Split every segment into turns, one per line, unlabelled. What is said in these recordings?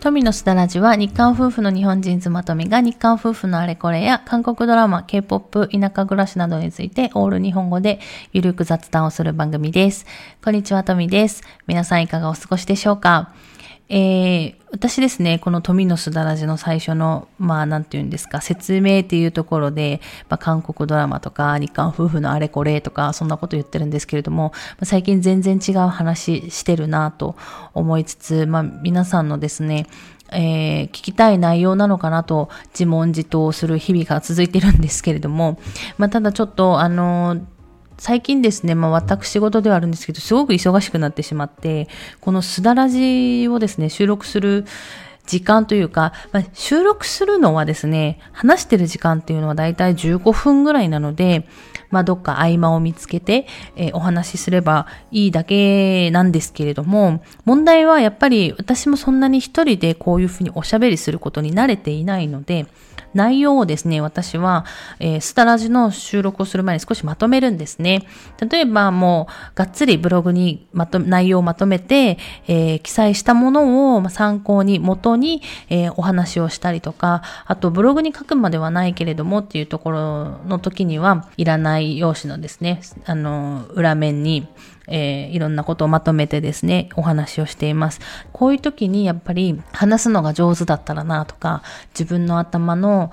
富のすだらじは日韓夫婦の日本人妻富が日韓夫婦のあれこれや韓国ドラマ、K-POP、田舎暮らしなどについてオール日本語でゆるく雑談をする番組です。こんにちは、富です。皆さんいかがお過ごしでしょうか？えー、私ですね、この富のすだらじの最初の、まあ、なんて言うんですか、説明っていうところで、まあ、韓国ドラマとか、日韓夫婦のあれこれとか、そんなこと言ってるんですけれども、最近全然違う話してるなと思いつつ、まあ、皆さんのですね、えー、聞きたい内容なのかなと自問自答する日々が続いてるんですけれども、まあ、ただちょっと、あの最近ですね、まあ私事ではあるんですけど、すごく忙しくなってしまって、このすだらじをですね、収録する時間というか、まあ、収録するのはですね、話してる時間っていうのはだいたい15分ぐらいなので、まあ、どっか合間を見つけて、えー、お話しすればいいだけなんですけれども、問題はやっぱり私もそんなに一人でこういうふうにおしゃべりすることに慣れていないので、内容をですね、私は、えー、スタラジの収録をする前に少しまとめるんですね。例えばもう、がっつりブログにまと、内容をまとめて、えー、記載したものを参考に、元に、えー、お話をしたりとか、あとブログに書くまではないけれどもっていうところの時には、いらない用紙のですね、あの、裏面に、えー、いろんなことをまとめてですね、お話をしています。こういう時にやっぱり話すのが上手だったらなとか、自分の頭の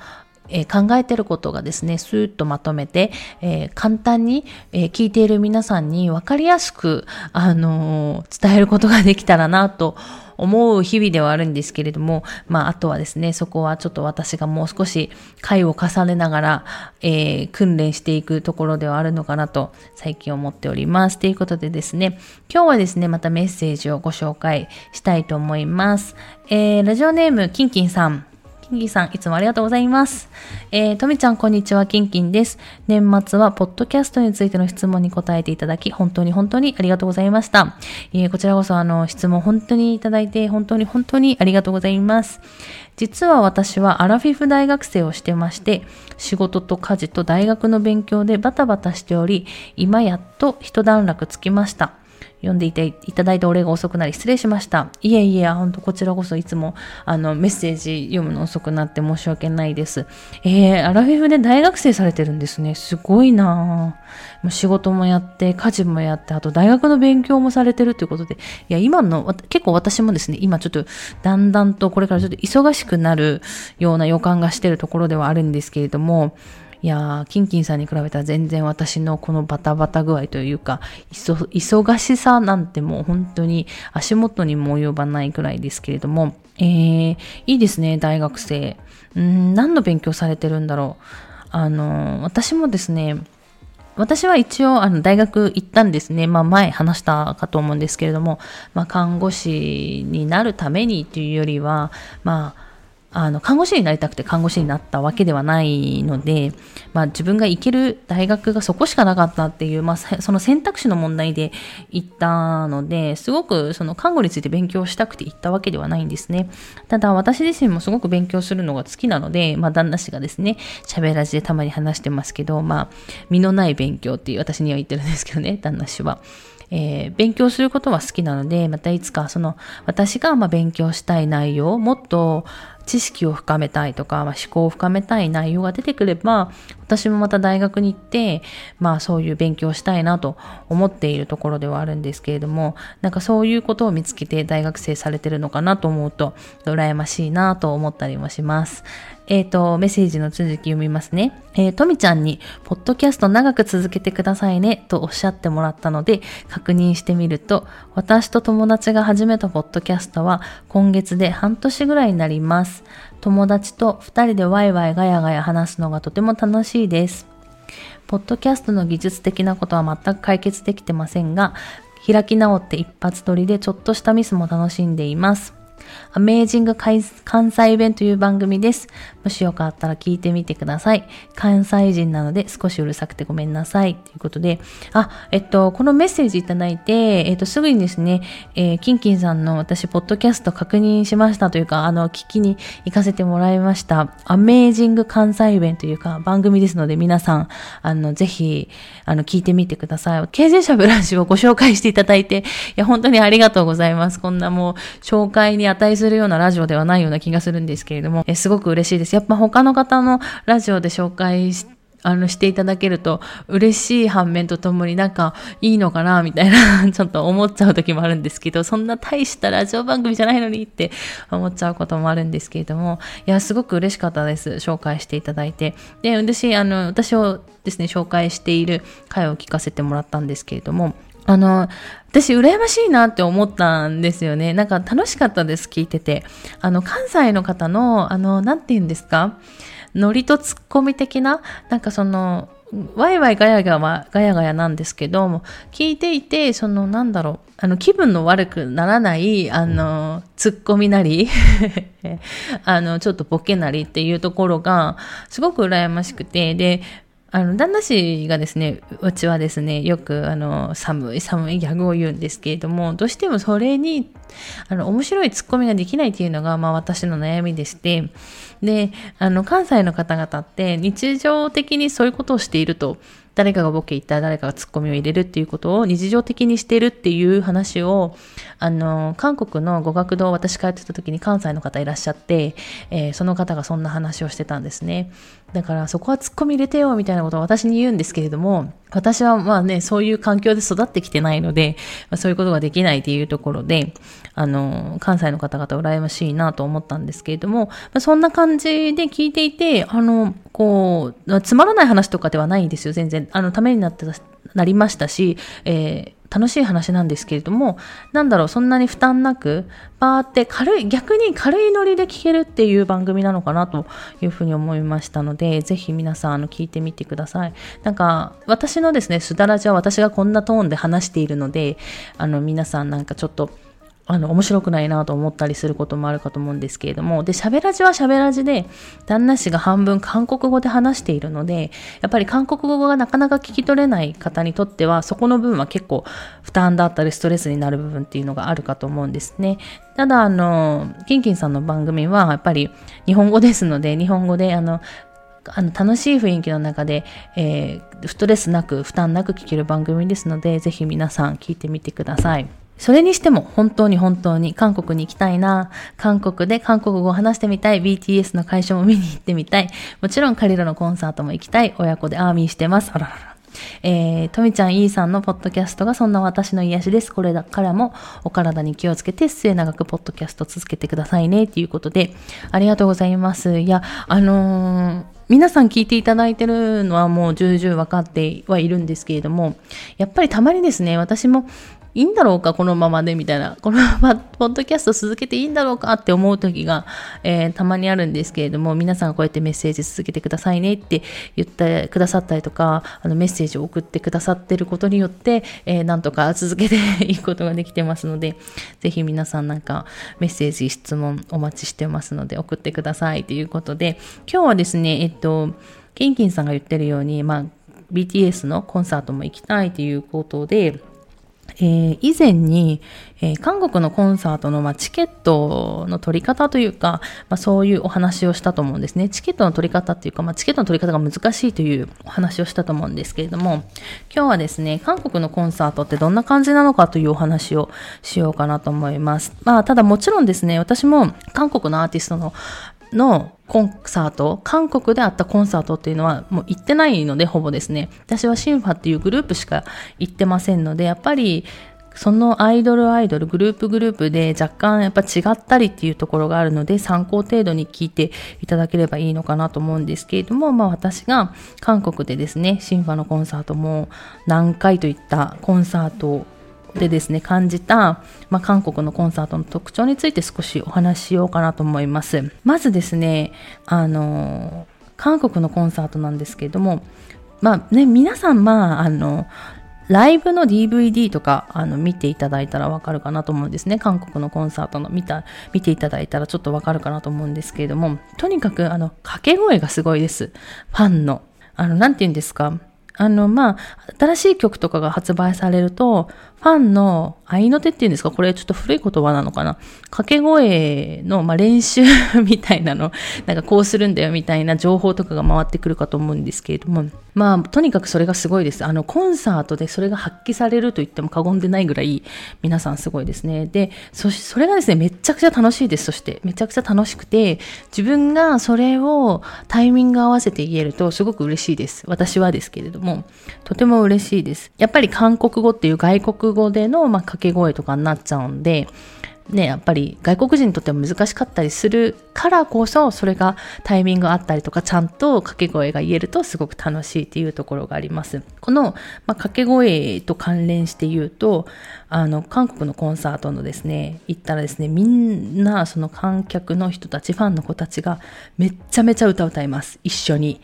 えー、考えてることがですね、スーッとまとめて、えー、簡単に、えー、聞いている皆さんに分かりやすく、あの伝えることができたらなと思う日々ではあるんですけれども、まあ、あとはですね、そこはちょっと私がもう少し回を重ねながら、えー、訓練していくところではあるのかなと最近思っております。ということでですね、今日はですね、またメッセージをご紹介したいと思います。えー、ラジオネーム、キンキンさん。キンキンさん、いつもありがとうございます。えー、とみちゃん、こんにちは、キンキンです。年末は、ポッドキャストについての質問に答えていただき、本当に本当にありがとうございました。えー、こちらこそ、あの、質問本当にいただいて、本当に本当にありがとうございます。実は私はアラフィフ大学生をしてまして、仕事と家事と大学の勉強でバタバタしており、今やっと一段落つきました。読んでいていただいてお礼が遅くなり失礼しました。いえいえ、ほんとこちらこそいつもあのメッセージ読むの遅くなって申し訳ないです。えー、アラフィフで大学生されてるんですね。すごいなもう仕事もやって、家事もやって、あと大学の勉強もされてるということで、いや、今の、結構私もですね、今ちょっとだんだんとこれからちょっと忙しくなるような予感がしてるところではあるんですけれども、いやー、キンキンさんに比べたら全然私のこのバタバタ具合というか、忙しさなんてもう本当に足元にも及ばないくらいですけれども、えー、いいですね、大学生。うん、何の勉強されてるんだろう。あの、私もですね、私は一応、あの、大学行ったんですね。まあ、前話したかと思うんですけれども、まあ、看護師になるためにっていうよりは、まあ、あの、看護師になりたくて看護師になったわけではないので、まあ自分が行ける大学がそこしかなかったっていう、まあその選択肢の問題で行ったので、すごくその看護について勉強したくて行ったわけではないんですね。ただ私自身もすごく勉強するのが好きなので、まあ旦那氏がですね、喋らじでたまに話してますけど、まあ身のない勉強っていう私には言ってるんですけどね、旦那氏は。えー、勉強することは好きなので、またいつかその私がまあ勉強したい内容を、もっと知識を深めたいとか、まあ、思考を深めたい内容が出てくれば、私もまた大学に行って、まあそういう勉強したいなと思っているところではあるんですけれども、なんかそういうことを見つけて大学生されてるのかなと思うと、羨ましいなと思ったりもします。えっ、ー、と、メッセージの続き読みますね。えー、とみちゃんに、ポッドキャスト長く続けてくださいね、とおっしゃってもらったので、確認してみると、私と友達が始めたポッドキャストは、今月で半年ぐらいになります。友達と2人でワイワイガヤガヤ話すのがとても楽しいです。ポッドキャストの技術的なことは全く解決できてませんが、開き直って一発撮りでちょっとしたミスも楽しんでいます。アメージング関西弁という番組です。もしよかったら聞いてみてください。関西人なので少しうるさくてごめんなさい。ということで、あ、えっと、このメッセージいただいて、えっと、すぐにですね、えー、キンキンさんの私、ポッドキャスト確認しましたというか、あの、聞きに行かせてもらいました。アメージング関西弁というか、番組ですので、皆さん、あの、ぜひ、あの、聞いてみてください。経済者ブランシをご紹介していただいて、いや、本当にありがとうございます。こんなもう、紹介に値するようなラジオではないような気がするんですけれども、えすごく嬉しいです。やっぱ他の方のラジオで紹介して、あの、していただけると嬉しい反面とともになんかいいのかなみたいな ちょっと思っちゃう時もあるんですけど、そんな大したラジオ番組じゃないのにって思っちゃうこともあるんですけれども、いや、すごく嬉しかったです。紹介していただいて。で、私、あの、私をですね、紹介している回を聞かせてもらったんですけれども、あの、私、羨ましいなって思ったんですよね。なんか楽しかったです、聞いてて。あの、関西の方の、あの、なんて言うんですか？ノリとツッコミ的な、なんかその、ワイワイガヤガヤガヤガヤなんですけども、聞いていて、そのなんだろう、あの気分の悪くならない、あの、ツッコミなり あの、ちょっとボケなりっていうところが、すごく羨ましくて、で、あの、旦那氏がですね、うちはですね、よく、あの、寒い寒いギャグを言うんですけれども、どうしてもそれに、あの、面白いツッコミができないっていうのが、まあ私の悩みでして、で、あの、関西の方々って日常的にそういうことをしていると、誰かがボケ言ったら誰かがツッコミを入れるっていうことを日常的にしてるっていう話を、あの、韓国の語学堂私帰ってた時に関西の方いらっしゃって、えー、その方がそんな話をしてたんですね。だからそこはツッコミ入れてよみたいなことを私に言うんですけれども、私はまあね、そういう環境で育ってきてないので、まあ、そういうことができないっていうところで、あの、関西の方々羨ましいなと思ったんですけれども、まあ、そんな感じで聞いていて、あの、こう、つまらない話とかではないんですよ、全然。あの、ためになってたなりましたし、えー楽しい話なんですけれども、なんだろう、そんなに負担なく、バーって軽い、逆に軽いノリで聞けるっていう番組なのかなというふうに思いましたので、ぜひ皆さん、あの、聞いてみてください。なんか、私のですね、すだらじは私がこんなトーンで話しているので、あの、皆さんなんかちょっと、あの、面白くないなと思ったりすることもあるかと思うんですけれども、で、喋らじは喋らじで、旦那氏が半分韓国語で話しているので、やっぱり韓国語がなかなか聞き取れない方にとっては、そこの部分は結構負担だったりストレスになる部分っていうのがあるかと思うんですね。ただ、あの、キンキンさんの番組は、やっぱり日本語ですので、日本語で、あの、あの楽しい雰囲気の中で、えー、ストレスなく負担なく聞ける番組ですので、ぜひ皆さん聞いてみてください。それにしても本当に本当に韓国に行きたいな、韓国で韓国語を話してみたい、BTS の会社も見に行ってみたい、もちろん彼らのコンサートも行きたい、親子でアーミーしてます。あららら。えー、とみちゃん、イーさんのポッドキャストがそんな私の癒しです。これだからもお体に気をつけて末永くポッドキャスト続けてくださいね。ということで、ありがとうございます。いや、あのー皆さん聞いていただいてるのはもう重々分かってはいるんですけれども、やっぱりたまにですね、私もいいんだろうか、このままで、みたいな。このまま、ポッドキャスト続けていいんだろうかって思う時が、えー、たまにあるんですけれども、皆さんこうやってメッセージ続けてくださいねって言ってくださったりとか、あのメッセージを送ってくださってることによって、えー、なんとか続けていくことができてますので、ぜひ皆さんなんかメッセージ、質問お待ちしてますので、送ってくださいということで、今日はですね、えっと、キンキンさんが言ってるように、まあ、BTS のコンサートも行きたいということで、えー、以前に、えー、韓国のコンサートの、まあ、チケットの取り方というか、まあ、そういうお話をしたと思うんですね。チケットの取り方っていうか、まあ、チケットの取り方が難しいというお話をしたと思うんですけれども、今日はですね、韓国のコンサートってどんな感じなのかというお話をしようかなと思います。まあ、ただもちろんですね、私も韓国のアーティストののコンサート、韓国であったコンサートっていうのはもう行ってないので、ほぼですね。私はシンファっていうグループしか行ってませんので、やっぱりそのアイドルアイドル、グループグループで若干やっぱ違ったりっていうところがあるので、参考程度に聞いていただければいいのかなと思うんですけれども、まあ私が韓国でですね、シンファのコンサートも何回といったコンサートでですね、感じた、まあ、韓国のコンサートの特徴について少しお話ししようかなと思います。まずですね、あの、韓国のコンサートなんですけれども、まあね、皆さん、まあ、あの、ライブの DVD とかあの見ていただいたらわかるかなと思うんですね。韓国のコンサートの見た、見ていただいたらちょっとわかるかなと思うんですけれども、とにかくあの、掛け声がすごいです。ファンの。あの、なんて言うんですか。あの、まあ、新しい曲とかが発売されると、ファンの合いの手っていうんですか？これちょっと古い言葉なのかな？掛け声の、まあ、練習みたいなの、なんかこうするんだよみたいな情報とかが回ってくるかと思うんですけれども、まあ、とにかくそれがすごいです。あの、コンサートでそれが発揮されると言っても過言でないぐらい、皆さんすごいですね。で、そし、それがですね、めちゃくちゃ楽しいです。そして、めちゃくちゃ楽しくて、自分がそれをタイミング合わせて言えるとすごく嬉しいです。私はですけれども、とても嬉しいです。やっぱり韓国語っていう外国語での、まあ、掛け声とかになっちゃうんで、ね、やっぱり外国人にとっても難しかったりするからこそ、それがタイミングあったりとか、ちゃんと掛け声が言えるとすごく楽しいっていうところがあります。この、まあ、掛け声と関連して言うと、あの、韓国のコンサートのですね、行ったらですね、みんな、その観客の人たち、ファンの子たちがめっちゃめちゃ歌歌います。一緒に。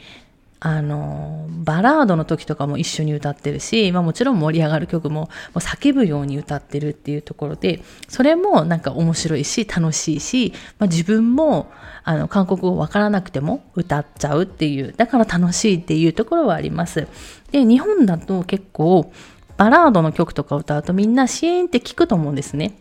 あの、バラードの時とかも一緒に歌ってるし、まあもちろん盛り上がる曲ももう叫ぶように歌ってるっていうところで、それもなんか面白いし、楽しいし、まあ自分もあの韓国語わからなくても歌っちゃうっていう、だから楽しいっていうところはあります。で、日本だと結構バラードの曲とか歌うとみんなシーンって聞くと思うんですね。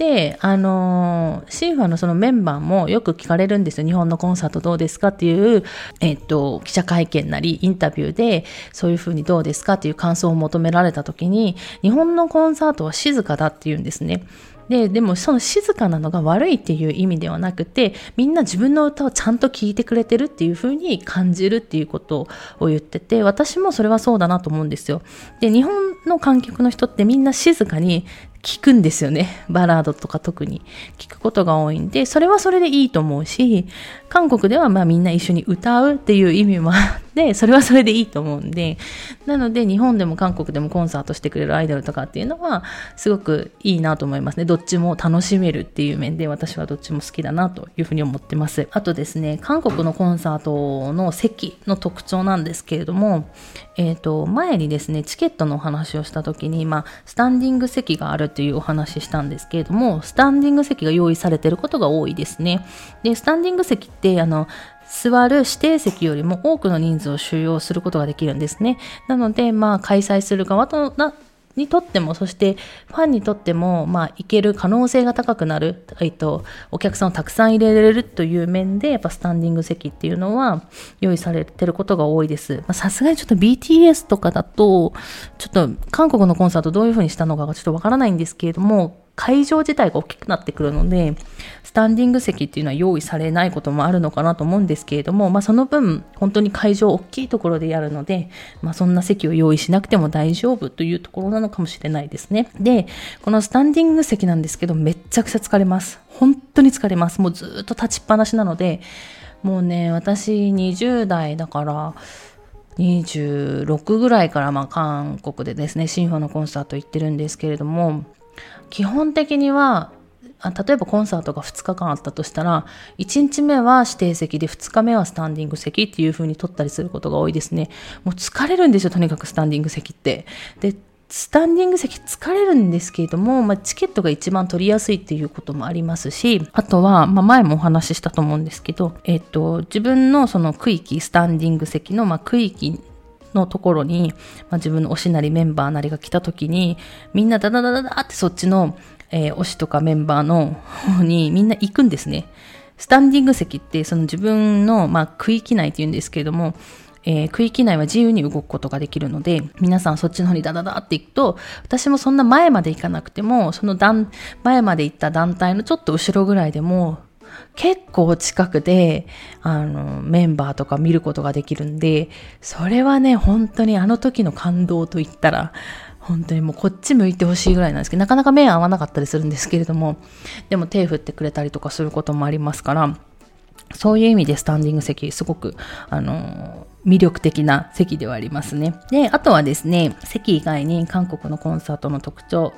で、あのー、シンファのそのメンバーもよく聞かれるんですよ。日本のコンサートどうですかっていう、えっ、と、記者会見なり、インタビューで、そういうふうにどうですかっていう感想を求められた時に、日本のコンサートは静かだって言うんですね。で、でもその静かなのが悪いっていう意味ではなくて、みんな自分の歌をちゃんと聴いてくれてるっていう風に感じるっていうことを言ってて、私もそれはそうだなと思うんですよ。で、日本の観客の人ってみんな静かに聞くんですよね。バラードとか特に聞くことが多いんで、それはそれでいいと思うし、韓国ではまあみんな一緒に歌うっていう意味もあって、それはそれでいいと思うんで、なので日本でも韓国でもコンサートしてくれるアイドルとかっていうのはすごくいいなと思いますね。どっちも楽しめるっていう面で私はどっちも好きだなというふうに思ってます。あとですね、韓国のコンサートの席の特徴なんですけれども、えっ、ー、と、前にですね、チケットのお話をした時に、まあ、スタンディング席があるっていうお話したんですけれども、スタンディング席が用意されてることが多いですね。で、スタンディング席って、あの、座る指定席よりも多くの人数を収容することができるんですね。なので、まあ、開催する側となにとっても、そしてファンにとっても、まあ、行ける可能性が高くなる、えっと、お客さんをたくさん入れられるという面で、やっぱスタンディング席っていうのは用意されてることが多いです。さすがにちょっと BTS とかだと、ちょっと韓国のコンサートどういう風にしたのかがちょっとわからないんですけれども、会場自体が大きくなってくるので、スタンディング席っていうのは用意されないこともあるのかなと思うんですけれども、まあその分、本当に会場大きいところでやるので、まあそんな席を用意しなくても大丈夫というところなのかもしれないですね。で、このスタンディング席なんですけど、めっちゃくちゃ疲れます。本当に疲れます。もうずっと立ちっぱなしなので、もうね、私20代だから、26ぐらいからまあ韓国でですね、シンフォのコンサート行ってるんですけれども、基本的には例えばコンサートが2日間あったとしたら、1日目は指定席で2日目はスタンディング席っていう風に取ったりすることが多いですね。もう疲れるんですよ、とにかくスタンディング席って。で、スタンディング席疲れるんですけれども、まあ、チケットが一番取りやすいっていうこともありますし、あとは、まあ、前もお話ししたと思うんですけど、えっ、と、自分のその区域、スタンディング席の、まあ、区域のところに、まあ、自分の推しなりメンバーなりが来た時に、みんなダダダダダってそっちの、えー、推しとかメンバーの方にみんな行くんですね。スタンディング席ってその自分の、まあ、区域内って言うんですけれども、えー、区域内は自由に動くことができるので、皆さんそっちの方にダダダって行くと、私もそんな前まで行かなくても、その段、前まで行った団体のちょっと後ろぐらいでも、結構近くで、あの、メンバーとか見ることができるんで、それはね、本当にあの時の感動といったら、本当にもうこっち向いてほしいぐらいなんですけど、なかなか目合わなかったりするんですけれども、でも手振ってくれたりとかすることもありますから、そういう意味でスタンディング席、すごく、あの魅力的な席ではありますね。で、あとはですね、席以外に韓国のコンサートの特徴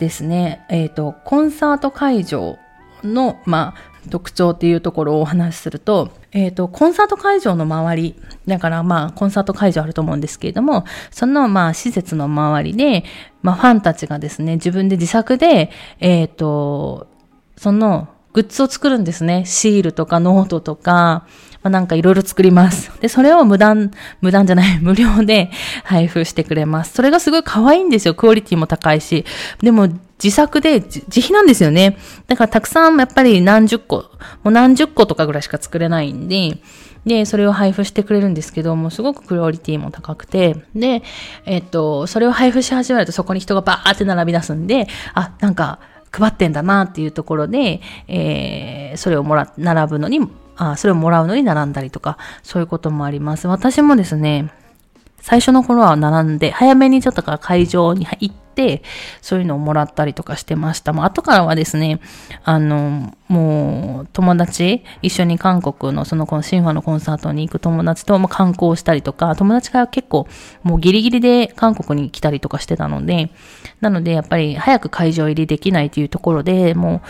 ですね、えっ、ー、と、コンサート会場の、まあ、特徴っていうところをお話しすると、えっ、ー、と、コンサート会場の周り、だからまあ、コンサート会場あると思うんですけれども、そのまあ、施設の周りで、まあ、ファンたちがですね、自分で自作で、えっ、ー、と、そのグッズを作るんですね。シールとかノートとか、まあ、なんかいろいろ作ります。で、それを無断、無断じゃない、無料で配布してくれます。それがすごい可愛いんですよ。クオリティも高いし。でも、自作で自費なんですよね。だからたくさんやっぱり何十個、もう何十個とかぐらいしか作れないんで、で、それを配布してくれるんですけど、もうすごくクオリティも高くて、で、えっと、それを配布し始めるとそこに人がバーって並び出すんで、あ、なんか、配ってんだなっていうところで、えー、それをもら、並ぶのに、あ、それをもらうのに並んだりとか、そういうこともあります。私もですね、最初の頃は並んで、早めにちょっとから会場に行って、そういうのをもらったりとかしてました。もう後からはですね、あの、もう友達、一緒に韓国のそのこのシンファのコンサートに行く友達とも観光したりとか、友達が結構もうギリギリで韓国に来たりとかしてたので、なのでやっぱり早く会場入りできないというところで、もう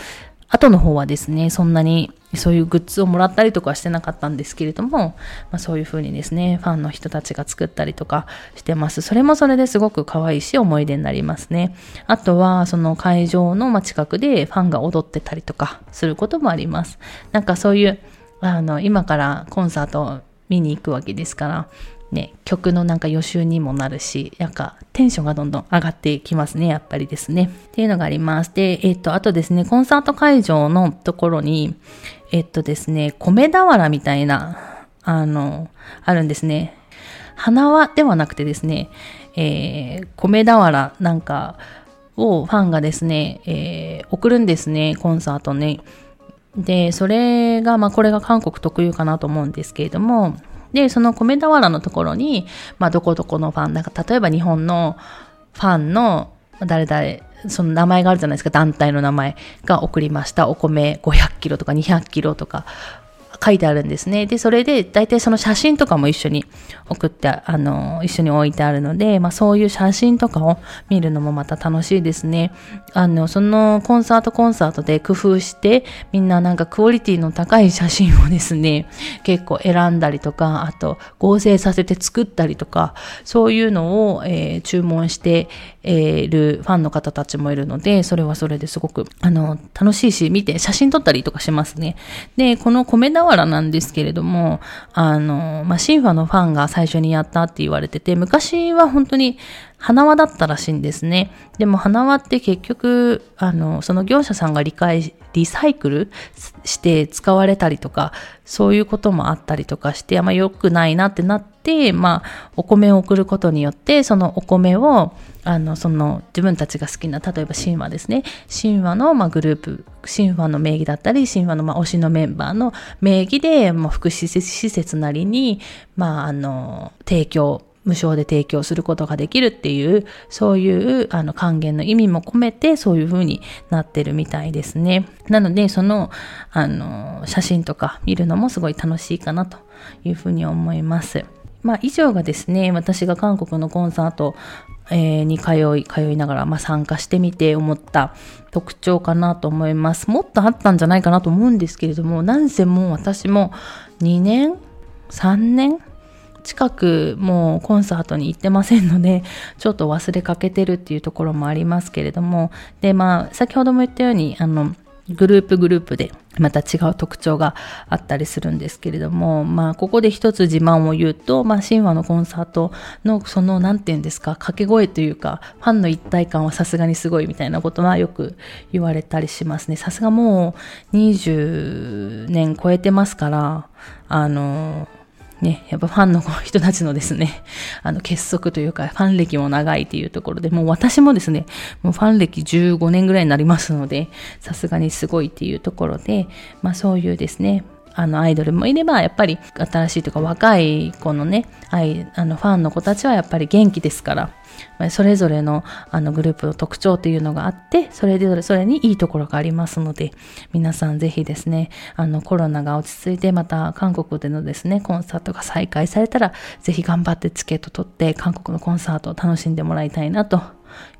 後の方はですね、そんなにそういうグッズをもらったりとかしてなかったんですけれども、まあ、そういう風にですね、ファンの人たちが作ったりとかしてます。それもそれですごく可愛いし思い出になりますね。あとは、その会場の近くでファンが踊ってたりとかすることもあります。なんかそういう、あの、今からコンサートを見に行くわけですから、ね、曲のなんか予習にもなるし、なんかテンションがどんどん上がってきますね、やっぱりですね。っていうのがあります。で、えっ、と、あとですね、コンサート会場のところに、えっ、とですね、米俵みたいな、あの、あるんですね。花輪ではなくてですね、えー、米俵なんかをファンがですね、えー、送るんですね、コンサートね。で、それが、まあこれが韓国特有かなと思うんですけれども、で、その米俵のところに、まあ、どこどこのファン、なんか例えば日本のファンの誰々、その名前があるじゃないですか、団体の名前が送りました。お米500キロとか200キロとか、書いてあるんですね。で、それで大体その写真とかも一緒に送って、あの、一緒に置いてあるので、まあそういう写真とかを見るのもまた楽しいですね。あの、そのコンサートコンサートで工夫して、みんななんかクオリティの高い写真をですね、結構選んだりとか、あと合成させて作ったりとか、そういうのを、えー、注文して、え、るファンの方たちもいるので、それはそれですごく、あの、楽しいし、見て写真撮ったりとかしますね。で、この米俵なんですけれども、あの、まあ、シンファのファンが最初にやったって言われてて、昔は本当に花輪だったらしいんですね。でも花輪って結局、あの、その業者さんが理解、リサイクルして使われたりとか、そういうこともあったりとかして、あんま良くないなってなって、まあ、お米を送ることによって、そのお米を、あの、その自分たちが好きな、例えば神話ですね。神話の、まあ、グループ、神話の名義だったり、神話の、まあ、推しのメンバーの名義で、まあ、福祉施設なりに、まあ、あの、提供、無償で提供することができるっていう、そういうあの還元の意味も込めて、そういう風になってるみたいですね。なので、その、あの、写真とか見るのもすごい楽しいかなというふうに思います。まあ、以上がですね、私が韓国のコンサート、えー、に通い、通いながら、まあ、参加してみて思った特徴かなと思います。もっとあったんじゃないかなと思うんですけれども、なんせもう私も2年 ?3 年近くもうコンサートに行ってませんので、ちょっと忘れかけてるっていうところもありますけれども、で、まあ、先ほども言ったように、あの、グループグループでまた違う特徴があったりするんですけれども、まあ、ここで一つ自慢を言うと、まあ、神話のコンサートのその、なんて言うんですか、掛け声というか、ファンの一体感はさすがにすごいみたいなことはよく言われたりしますね。さすがもう20年超えてますから、あの、ね、やっぱファンの人たちのですね、あの結束というか、ファン歴も長いというところで、もう私もですね、もうファン歴15年ぐらいになりますので、さすがにすごいっていうところで、まあそういうですね、あのアイドルもいれば、やっぱり新しいというか若い子のね、あのファンの子たちはやっぱり元気ですから、それぞれのあのグループの特徴というのがあって、それぞれそれにいいところがありますので、皆さんぜひですね、あのコロナが落ち着いて、また韓国でのですね、コンサートが再開されたら、ぜひ頑張ってチケット取って、韓国のコンサートを楽しんでもらいたいなと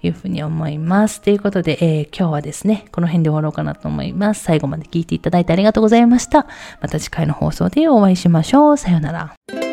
いうふうに思います。ということで、えー、今日はですね、この辺で終わろうかなと思います。最後まで聞いていただいてありがとうございました。また次回の放送でお会いしましょう。さようなら。